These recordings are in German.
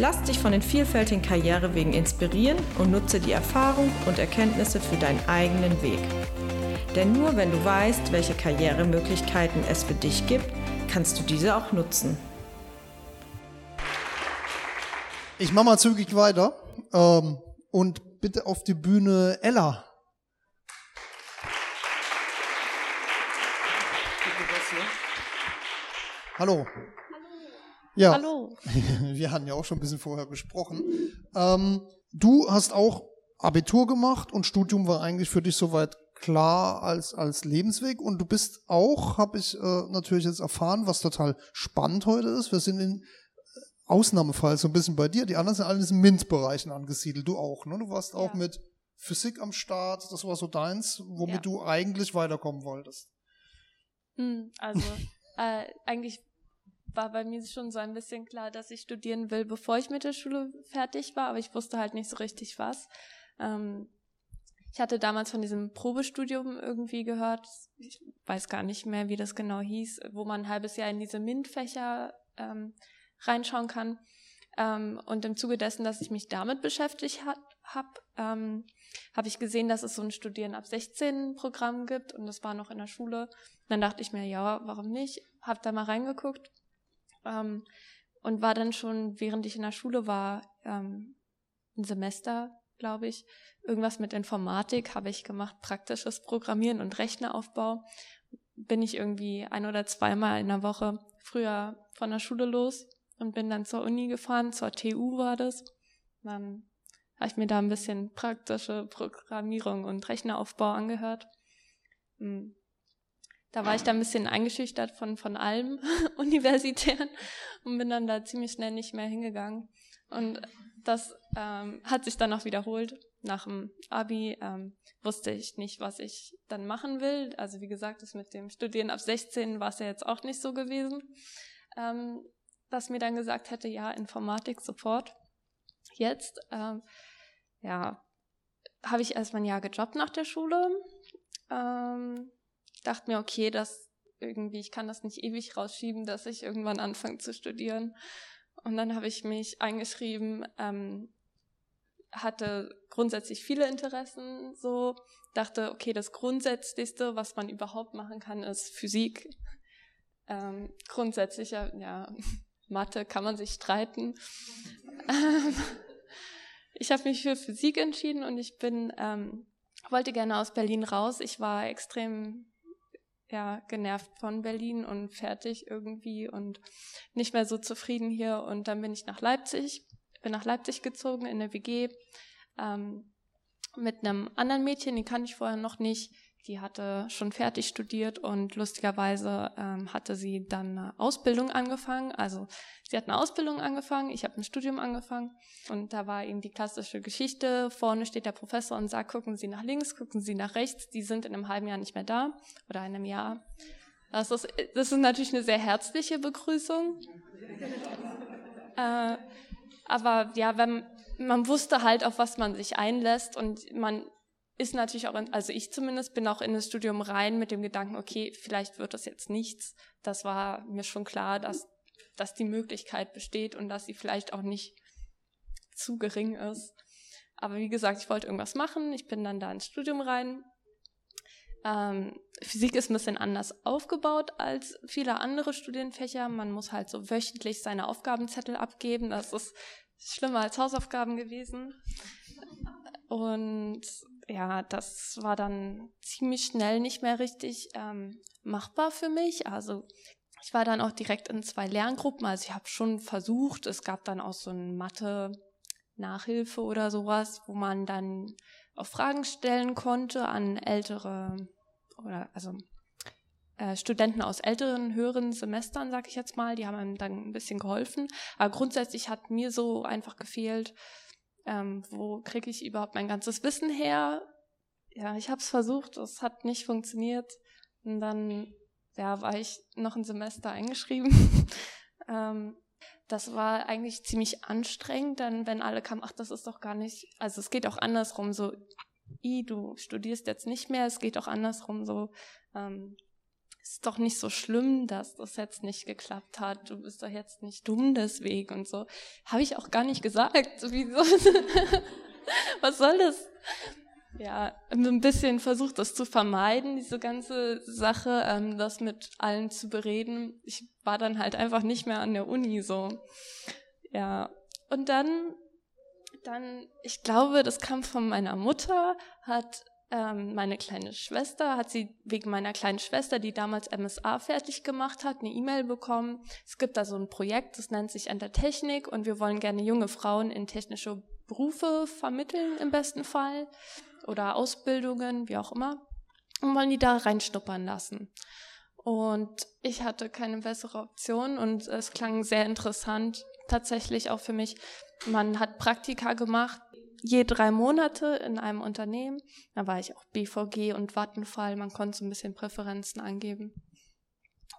Lass dich von den vielfältigen Karrierewegen inspirieren und nutze die Erfahrung und Erkenntnisse für deinen eigenen Weg. Denn nur wenn du weißt, welche Karrieremöglichkeiten es für dich gibt, kannst du diese auch nutzen. Ich mache mal zügig weiter ähm, und bitte auf die Bühne Ella. Hallo. Ja. Hallo. Wir hatten ja auch schon ein bisschen vorher gesprochen. Ähm, du hast auch Abitur gemacht und Studium war eigentlich für dich soweit klar als, als Lebensweg und du bist auch, habe ich äh, natürlich jetzt erfahren, was total spannend heute ist. Wir sind in äh, Ausnahmefall so ein bisschen bei dir. Die anderen sind alle in diesen MINT-Bereichen angesiedelt. Du auch, ne? Du warst auch ja. mit Physik am Start. Das war so deins, womit ja. du eigentlich weiterkommen wolltest. Hm, also äh, eigentlich war bei mir schon so ein bisschen klar, dass ich studieren will, bevor ich mit der Schule fertig war, aber ich wusste halt nicht so richtig was. Ähm, ich hatte damals von diesem Probestudium irgendwie gehört, ich weiß gar nicht mehr, wie das genau hieß, wo man ein halbes Jahr in diese MINT-Fächer ähm, reinschauen kann. Ähm, und im Zuge dessen, dass ich mich damit beschäftigt habe, ähm, habe ich gesehen, dass es so ein Studieren ab 16 Programm gibt und das war noch in der Schule. dann dachte ich mir, ja, warum nicht? Habe da mal reingeguckt ähm, und war dann schon, während ich in der Schule war, ähm, ein Semester, glaube ich, irgendwas mit Informatik habe ich gemacht, praktisches Programmieren und Rechneraufbau. Bin ich irgendwie ein oder zweimal in der Woche früher von der Schule los und bin dann zur Uni gefahren, zur TU war das. Dann habe ich mir da ein bisschen praktische Programmierung und Rechneraufbau angehört. Hm. Da war ich da ein bisschen eingeschüchtert von, von allem universitären und bin dann da ziemlich schnell nicht mehr hingegangen. Und das ähm, hat sich dann auch wiederholt. Nach dem Abi ähm, wusste ich nicht, was ich dann machen will. Also wie gesagt, das mit dem Studieren ab 16 war es ja jetzt auch nicht so gewesen, ähm, dass mir dann gesagt hätte, ja, Informatik sofort. Jetzt, ähm, ja, habe ich erstmal ein Jahr gejobbt nach der Schule. Ähm, dachte mir, okay, das irgendwie, ich kann das nicht ewig rausschieben, dass ich irgendwann anfange zu studieren. Und dann habe ich mich eingeschrieben, ähm, hatte grundsätzlich viele Interessen, so dachte, okay, das Grundsätzlichste, was man überhaupt machen kann, ist Physik. Ähm, grundsätzlich, ja, Mathe kann man sich streiten. Ähm, ich habe mich für Physik entschieden und ich bin, ähm, wollte gerne aus Berlin raus. Ich war extrem ja, genervt von Berlin und fertig irgendwie und nicht mehr so zufrieden hier. Und dann bin ich nach Leipzig, bin nach Leipzig gezogen in eine WG ähm, mit einem anderen Mädchen, die kannte ich vorher noch nicht. Die hatte schon fertig studiert und lustigerweise ähm, hatte sie dann eine Ausbildung angefangen. Also sie hat eine Ausbildung angefangen, ich habe ein Studium angefangen und da war eben die klassische Geschichte. Vorne steht der Professor und sagt, gucken Sie nach links, gucken Sie nach rechts. Die sind in einem halben Jahr nicht mehr da oder in einem Jahr. Das ist, das ist natürlich eine sehr herzliche Begrüßung. äh, aber ja, wenn man wusste halt, auf was man sich einlässt und man ist natürlich auch, in, also ich zumindest bin auch in das Studium rein mit dem Gedanken, okay, vielleicht wird das jetzt nichts. Das war mir schon klar, dass, dass die Möglichkeit besteht und dass sie vielleicht auch nicht zu gering ist. Aber wie gesagt, ich wollte irgendwas machen. Ich bin dann da ins Studium rein. Ähm, Physik ist ein bisschen anders aufgebaut als viele andere Studienfächer. Man muss halt so wöchentlich seine Aufgabenzettel abgeben. Das ist schlimmer als Hausaufgaben gewesen. Und ja, das war dann ziemlich schnell nicht mehr richtig ähm, machbar für mich. Also ich war dann auch direkt in zwei Lerngruppen. Also ich habe schon versucht, es gab dann auch so ein Mathe-Nachhilfe oder sowas, wo man dann auch Fragen stellen konnte an ältere oder also äh, Studenten aus älteren, höheren Semestern, sag ich jetzt mal, die haben einem dann ein bisschen geholfen. Aber grundsätzlich hat mir so einfach gefehlt, ähm, wo kriege ich überhaupt mein ganzes Wissen her? Ja, ich habe es versucht, es hat nicht funktioniert. Und dann ja, war ich noch ein Semester eingeschrieben. ähm, das war eigentlich ziemlich anstrengend, dann wenn alle kamen, ach, das ist doch gar nicht, also es geht auch andersrum, so, i, du studierst jetzt nicht mehr, es geht auch andersrum, so, ähm, ist doch nicht so schlimm, dass das jetzt nicht geklappt hat. Du bist doch jetzt nicht dumm deswegen und so. Habe ich auch gar nicht gesagt. Wieso? Was soll das? Ja, ein bisschen versucht, das zu vermeiden, diese ganze Sache, ähm, das mit allen zu bereden. Ich war dann halt einfach nicht mehr an der Uni so. Ja, und dann, dann, ich glaube, das kam von meiner Mutter, hat ähm, meine kleine Schwester, hat sie wegen meiner kleinen Schwester, die damals MSA fertig gemacht hat, eine E-Mail bekommen. Es gibt da so ein Projekt, das nennt sich Entertechnik und wir wollen gerne junge Frauen in technische Berufe vermitteln im besten Fall oder Ausbildungen, wie auch immer, und wollen die da reinschnuppern lassen. Und ich hatte keine bessere Option und es klang sehr interessant, tatsächlich auch für mich. Man hat Praktika gemacht, je drei Monate in einem Unternehmen. Da war ich auch BVG und Vattenfall. Man konnte so ein bisschen Präferenzen angeben.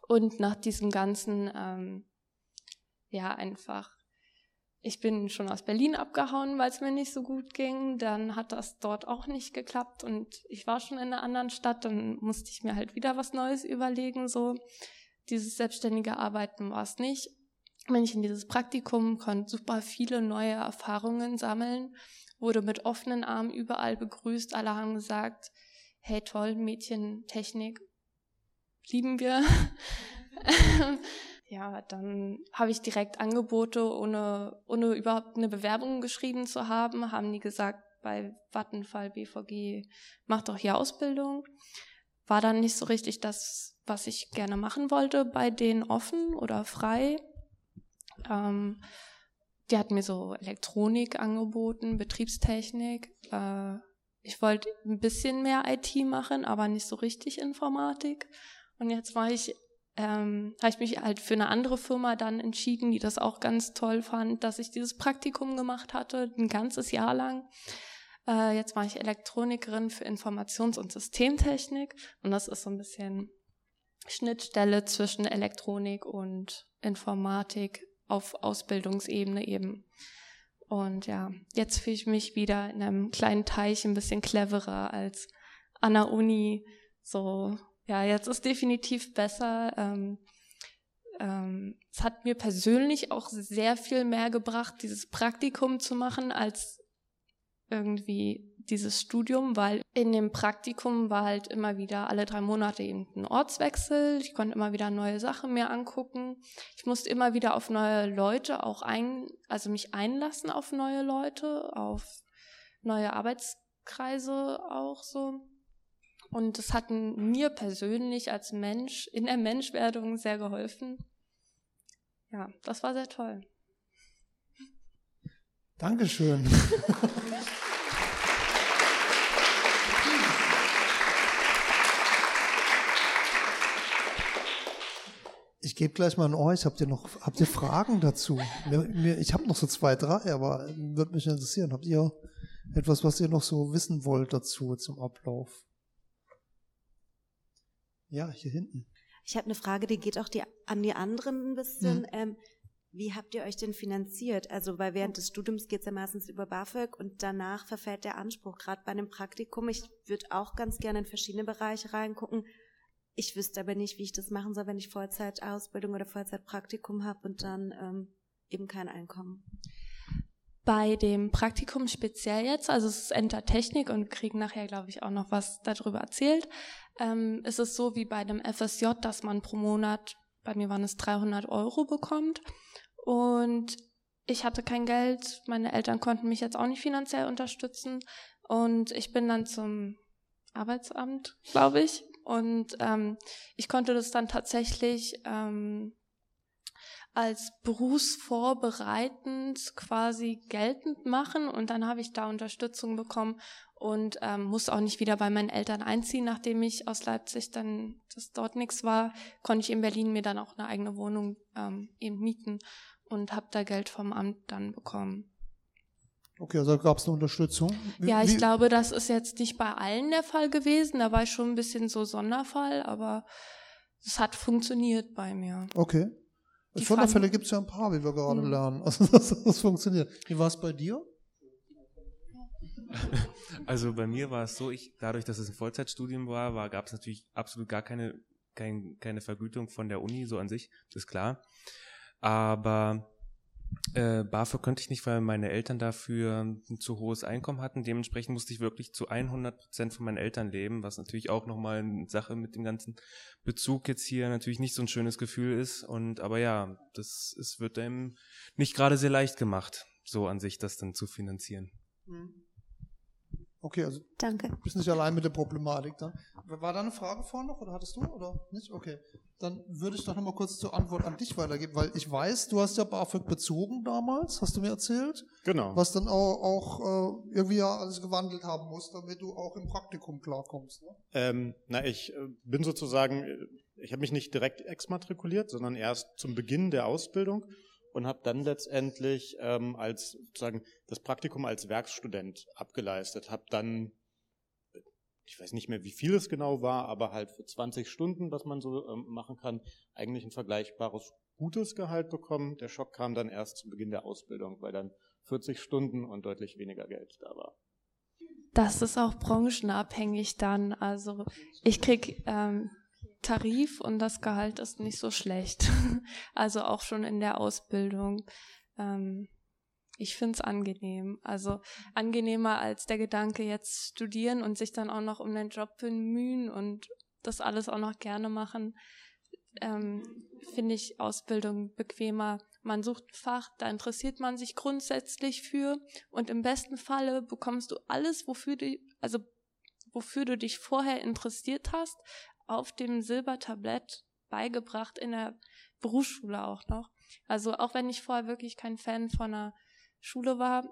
Und nach diesem ganzen, ähm, ja, einfach, ich bin schon aus Berlin abgehauen, weil es mir nicht so gut ging. Dann hat das dort auch nicht geklappt und ich war schon in einer anderen Stadt. Dann musste ich mir halt wieder was Neues überlegen. So dieses selbstständige Arbeiten war es nicht. Bin ich in dieses Praktikum, konnte super viele neue Erfahrungen sammeln wurde mit offenen Armen überall begrüßt. Alle haben gesagt, hey toll, Mädchen, Technik, lieben wir. ja, dann habe ich direkt Angebote, ohne, ohne überhaupt eine Bewerbung geschrieben zu haben, haben die gesagt, bei Vattenfall, BVG, mach doch hier Ausbildung. War dann nicht so richtig das, was ich gerne machen wollte, bei denen offen oder frei. Ähm, die hat mir so Elektronik angeboten, Betriebstechnik. Äh, ich wollte ein bisschen mehr IT machen, aber nicht so richtig Informatik. Und jetzt war ich, ähm, habe ich mich halt für eine andere Firma dann entschieden, die das auch ganz toll fand, dass ich dieses Praktikum gemacht hatte, ein ganzes Jahr lang. Äh, jetzt war ich Elektronikerin für Informations- und Systemtechnik und das ist so ein bisschen Schnittstelle zwischen Elektronik und Informatik auf Ausbildungsebene eben. Und ja, jetzt fühle ich mich wieder in einem kleinen Teich ein bisschen cleverer als an der Uni. So, ja, jetzt ist definitiv besser. Ähm, ähm, es hat mir persönlich auch sehr viel mehr gebracht, dieses Praktikum zu machen, als irgendwie dieses Studium, weil in dem Praktikum war halt immer wieder alle drei Monate eben ein Ortswechsel. Ich konnte immer wieder neue Sachen mir angucken. Ich musste immer wieder auf neue Leute auch ein, also mich einlassen auf neue Leute, auf neue Arbeitskreise auch so. Und das hat mir persönlich als Mensch in der Menschwerdung sehr geholfen. Ja, das war sehr toll. Dankeschön. Ich gebe gleich mal an euch. Habt ihr noch, habt ihr Fragen dazu? ich habe noch so zwei, drei, aber würde mich interessieren. Habt ihr etwas, was ihr noch so wissen wollt dazu zum Ablauf? Ja, hier hinten. Ich habe eine Frage, die geht auch die, an die anderen ein bisschen. Hm. Ähm, wie habt ihr euch denn finanziert? Also, weil während des Studiums geht es ja meistens über BAföG und danach verfällt der Anspruch. Gerade bei einem Praktikum, ich würde auch ganz gerne in verschiedene Bereiche reingucken. Ich wüsste aber nicht, wie ich das machen soll, wenn ich Vollzeitausbildung oder Vollzeitpraktikum habe und dann ähm, eben kein Einkommen. Bei dem Praktikum speziell jetzt, also es ist Entertechnik und kriegen nachher, glaube ich, auch noch was darüber erzählt, ähm, ist es so wie bei dem FSJ, dass man pro Monat, bei mir waren es 300 Euro bekommt. Und ich hatte kein Geld, meine Eltern konnten mich jetzt auch nicht finanziell unterstützen. Und ich bin dann zum Arbeitsamt, glaube ich, und ähm, ich konnte das dann tatsächlich ähm, als berufsvorbereitend quasi geltend machen und dann habe ich da Unterstützung bekommen und ähm, musste auch nicht wieder bei meinen Eltern einziehen, nachdem ich aus Leipzig dann, das dort nichts war, konnte ich in Berlin mir dann auch eine eigene Wohnung ähm, eben mieten und habe da Geld vom Amt dann bekommen. Okay, also gab es eine Unterstützung. Wie, ja, ich wie? glaube, das ist jetzt nicht bei allen der Fall gewesen. Da war ich schon ein bisschen so Sonderfall, aber es hat funktioniert bei mir. Okay. Die Sonderfälle gibt es ja ein paar, wie wir gerade mhm. lernen. Also das, das funktioniert. Wie war es bei dir? Also bei mir war es so, ich, dadurch, dass es ein Vollzeitstudium war, war gab es natürlich absolut gar keine, kein, keine Vergütung von der Uni, so an sich, das ist klar. Aber äh, BAföG könnte ich nicht, weil meine Eltern dafür ein zu hohes Einkommen hatten. Dementsprechend musste ich wirklich zu 100 Prozent von meinen Eltern leben, was natürlich auch nochmal eine Sache mit dem ganzen Bezug jetzt hier natürlich nicht so ein schönes Gefühl ist. Und aber ja, das es wird einem nicht gerade sehr leicht gemacht, so an sich das dann zu finanzieren. Mhm. Okay, also Danke. du bist nicht allein mit der Problematik dann. War da eine Frage vorhin noch oder hattest du oder nicht? Okay. Dann würde ich doch nochmal kurz zur Antwort an dich weitergeben, weil ich weiß, du hast ja BAföG bezogen damals, hast du mir erzählt. Genau. Was dann auch, auch äh, irgendwie ja alles gewandelt haben muss, damit du auch im Praktikum klarkommst. Ne? Ähm, na, ich äh, bin sozusagen, äh, ich habe mich nicht direkt exmatrikuliert, sondern erst zum Beginn der Ausbildung und habe dann letztendlich ähm, als sozusagen das Praktikum als Werkstudent abgeleistet, habe dann ich weiß nicht mehr, wie viel es genau war, aber halt für 20 Stunden, was man so ähm, machen kann, eigentlich ein vergleichbares gutes Gehalt bekommen. Der Schock kam dann erst zu Beginn der Ausbildung, weil dann 40 Stunden und deutlich weniger Geld da war. Das ist auch branchenabhängig dann. Also ich krieg ähm, Tarif und das Gehalt ist nicht so schlecht. also auch schon in der Ausbildung. Ähm, ich finde es angenehm. Also angenehmer als der Gedanke, jetzt studieren und sich dann auch noch um den Job bemühen und das alles auch noch gerne machen. Ähm, finde ich Ausbildung bequemer. Man sucht ein Fach, da interessiert man sich grundsätzlich für und im besten Falle bekommst du alles, wofür du, also wofür du dich vorher interessiert hast, auf dem Silbertablett beigebracht in der Berufsschule auch noch. Also auch wenn ich vorher wirklich kein Fan von einer Schule war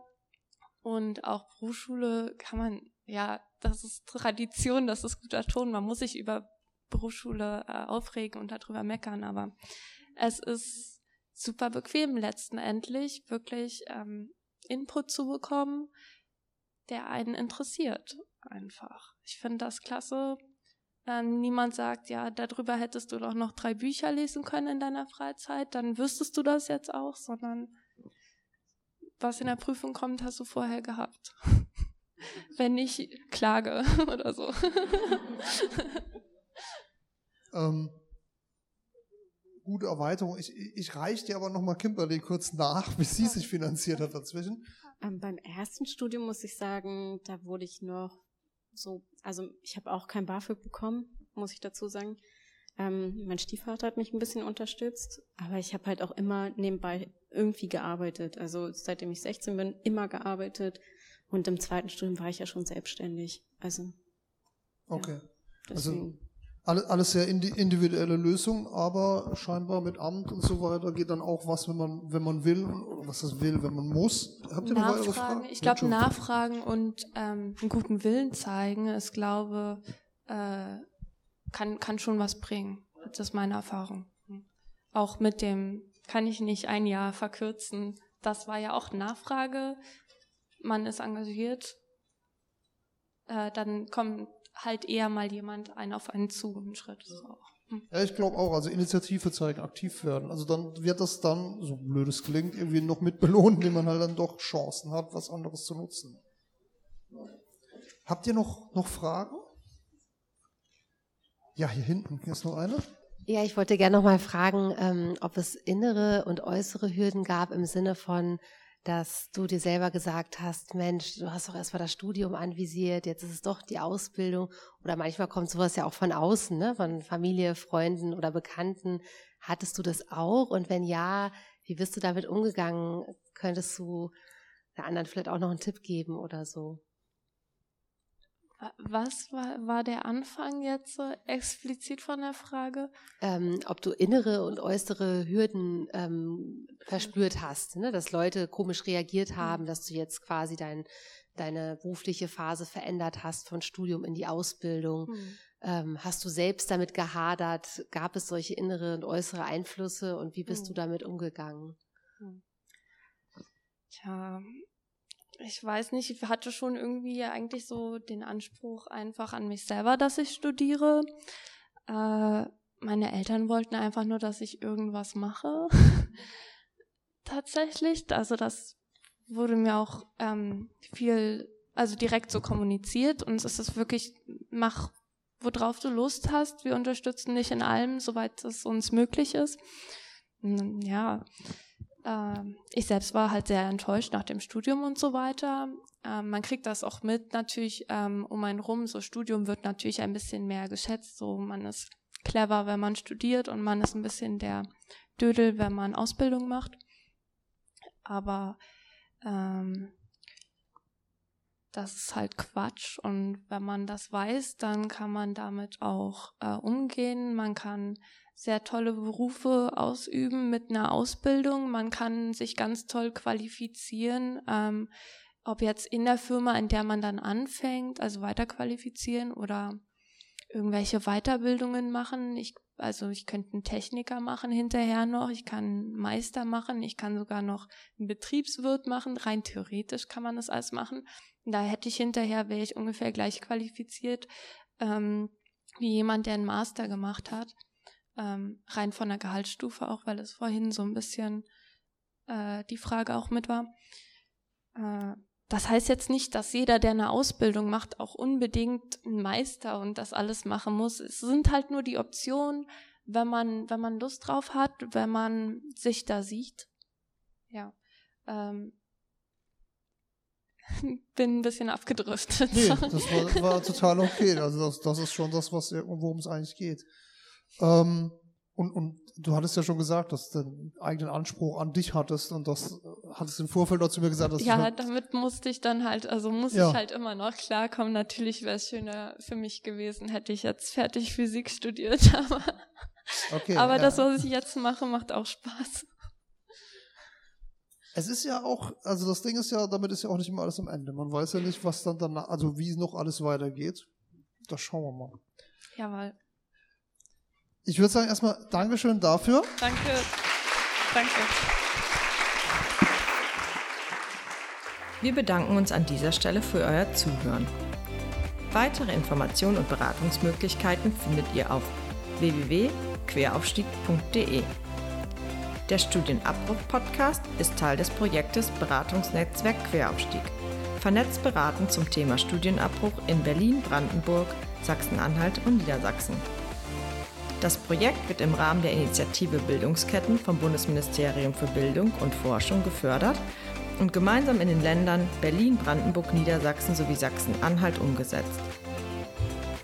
und auch Berufsschule kann man, ja, das ist Tradition, das ist guter Ton. Man muss sich über Berufsschule äh, aufregen und darüber meckern, aber es ist super bequem letztendlich, wirklich ähm, Input zu bekommen, der einen interessiert einfach. Ich finde das klasse, ähm, niemand sagt, ja, darüber hättest du doch noch drei Bücher lesen können in deiner Freizeit, dann wüsstest du das jetzt auch, sondern was in der Prüfung kommt, hast du vorher gehabt. Wenn nicht, klage oder so. ähm, gute Erweiterung. Ich, ich reiche dir aber nochmal Kimberly kurz nach, wie sie sich finanziert hat dazwischen. Ähm, beim ersten Studium muss ich sagen, da wurde ich noch so, also ich habe auch kein BAföG bekommen, muss ich dazu sagen. Ähm, mein Stiefvater hat mich ein bisschen unterstützt, aber ich habe halt auch immer nebenbei irgendwie gearbeitet. Also seitdem ich 16 bin, immer gearbeitet. Und im zweiten Studium war ich ja schon selbstständig. Also. Okay. Ja, also alles sehr individuelle Lösung, aber scheinbar mit Amt und so weiter geht dann auch was, wenn man, wenn man will, oder was das will, wenn man muss. Habt ihr noch weitere Fragen? Ich glaube, nachfragen und ähm, einen guten Willen zeigen, ist, glaube, äh, kann, kann schon was bringen. Das ist meine Erfahrung. Auch mit dem, kann ich nicht ein Jahr verkürzen. Das war ja auch Nachfrage. Man ist engagiert. Äh, dann kommt halt eher mal jemand einen auf einen zu, einen Schritt. So. Hm. Ja, ich glaube auch, also Initiative zeigen, aktiv werden. Also dann wird das dann, so blöd es klingt, irgendwie noch mit belohnt, indem man halt dann doch Chancen hat, was anderes zu nutzen. Habt ihr noch, noch Fragen? Ja, hier hinten, hier ist noch eine. Ja, ich wollte gerne noch mal fragen, ähm, ob es innere und äußere Hürden gab im Sinne von, dass du dir selber gesagt hast, Mensch, du hast doch erst mal das Studium anvisiert, jetzt ist es doch die Ausbildung. Oder manchmal kommt sowas ja auch von außen, ne? von Familie, Freunden oder Bekannten. Hattest du das auch? Und wenn ja, wie bist du damit umgegangen? Könntest du der anderen vielleicht auch noch einen Tipp geben oder so? Was war, war der Anfang jetzt so explizit von der Frage? Ähm, ob du innere und äußere Hürden ähm, verspürt hast, ne? dass Leute komisch reagiert haben, dass du jetzt quasi dein, deine berufliche Phase verändert hast von Studium in die Ausbildung. Hm. Ähm, hast du selbst damit gehadert? Gab es solche innere und äußere Einflüsse und wie bist hm. du damit umgegangen? Hm. Tja, ich weiß nicht, ich hatte schon irgendwie eigentlich so den Anspruch einfach an mich selber, dass ich studiere. Äh, meine Eltern wollten einfach nur, dass ich irgendwas mache. Tatsächlich. Also das wurde mir auch ähm, viel, also direkt so kommuniziert und es ist wirklich, mach, worauf du Lust hast. Wir unterstützen dich in allem, soweit es uns möglich ist. Ja, ähm, ich selbst war halt sehr enttäuscht nach dem Studium und so weiter. Ähm, man kriegt das auch mit natürlich ähm, um einen rum. So Studium wird natürlich ein bisschen mehr geschätzt. So man ist clever, wenn man studiert und man ist ein bisschen der Dödel, wenn man Ausbildung macht. Aber ähm, das ist halt Quatsch. Und wenn man das weiß, dann kann man damit auch äh, umgehen. Man kann sehr tolle Berufe ausüben mit einer Ausbildung. Man kann sich ganz toll qualifizieren, ähm, ob jetzt in der Firma, in der man dann anfängt, also weiterqualifizieren oder irgendwelche Weiterbildungen machen. Ich, also ich könnte einen Techniker machen hinterher noch, ich kann einen Meister machen, ich kann sogar noch einen Betriebswirt machen. Rein theoretisch kann man das alles machen. Da hätte ich hinterher, wäre ich ungefähr gleich qualifiziert ähm, wie jemand, der einen Master gemacht hat ähm, rein von der Gehaltsstufe auch, weil es vorhin so ein bisschen äh, die Frage auch mit war. Äh, das heißt jetzt nicht, dass jeder, der eine Ausbildung macht, auch unbedingt ein Meister und das alles machen muss. Es sind halt nur die Optionen, wenn man, wenn man Lust drauf hat, wenn man sich da sieht. Ja. Ähm, bin ein bisschen abgedriftet. Nee, das war, war total okay. Also das, das ist schon das, worum es eigentlich geht. Ähm, und, und du hattest ja schon gesagt, dass du einen eigenen Anspruch an dich hattest und das äh, hattest im Vorfeld auch zu mir gesagt, dass Ja, halt damit musste ich dann halt, also muss ja. ich halt immer noch klarkommen. Natürlich wäre es schöner für mich gewesen, hätte ich jetzt fertig Physik studiert, aber, okay, aber ja. das, was ich jetzt mache, macht auch Spaß. Es ist ja auch, also das Ding ist ja, damit ist ja auch nicht immer alles am Ende. Man weiß ja nicht, was dann danach, also wie noch alles weitergeht. Das schauen wir mal. Jawohl. Ich würde sagen, erstmal Dankeschön dafür. Danke. Danke. Wir bedanken uns an dieser Stelle für euer Zuhören. Weitere Informationen und Beratungsmöglichkeiten findet ihr auf www.queraufstieg.de. Der Studienabbruch-Podcast ist Teil des Projektes Beratungsnetzwerk Queraufstieg. Vernetzt beraten zum Thema Studienabbruch in Berlin, Brandenburg, Sachsen-Anhalt und Niedersachsen. Das Projekt wird im Rahmen der Initiative Bildungsketten vom Bundesministerium für Bildung und Forschung gefördert und gemeinsam in den Ländern Berlin, Brandenburg, Niedersachsen sowie Sachsen-Anhalt umgesetzt.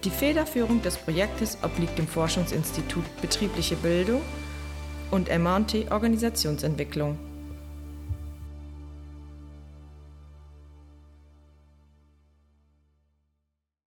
Die Federführung des Projektes obliegt dem Forschungsinstitut Betriebliche Bildung und MT Organisationsentwicklung.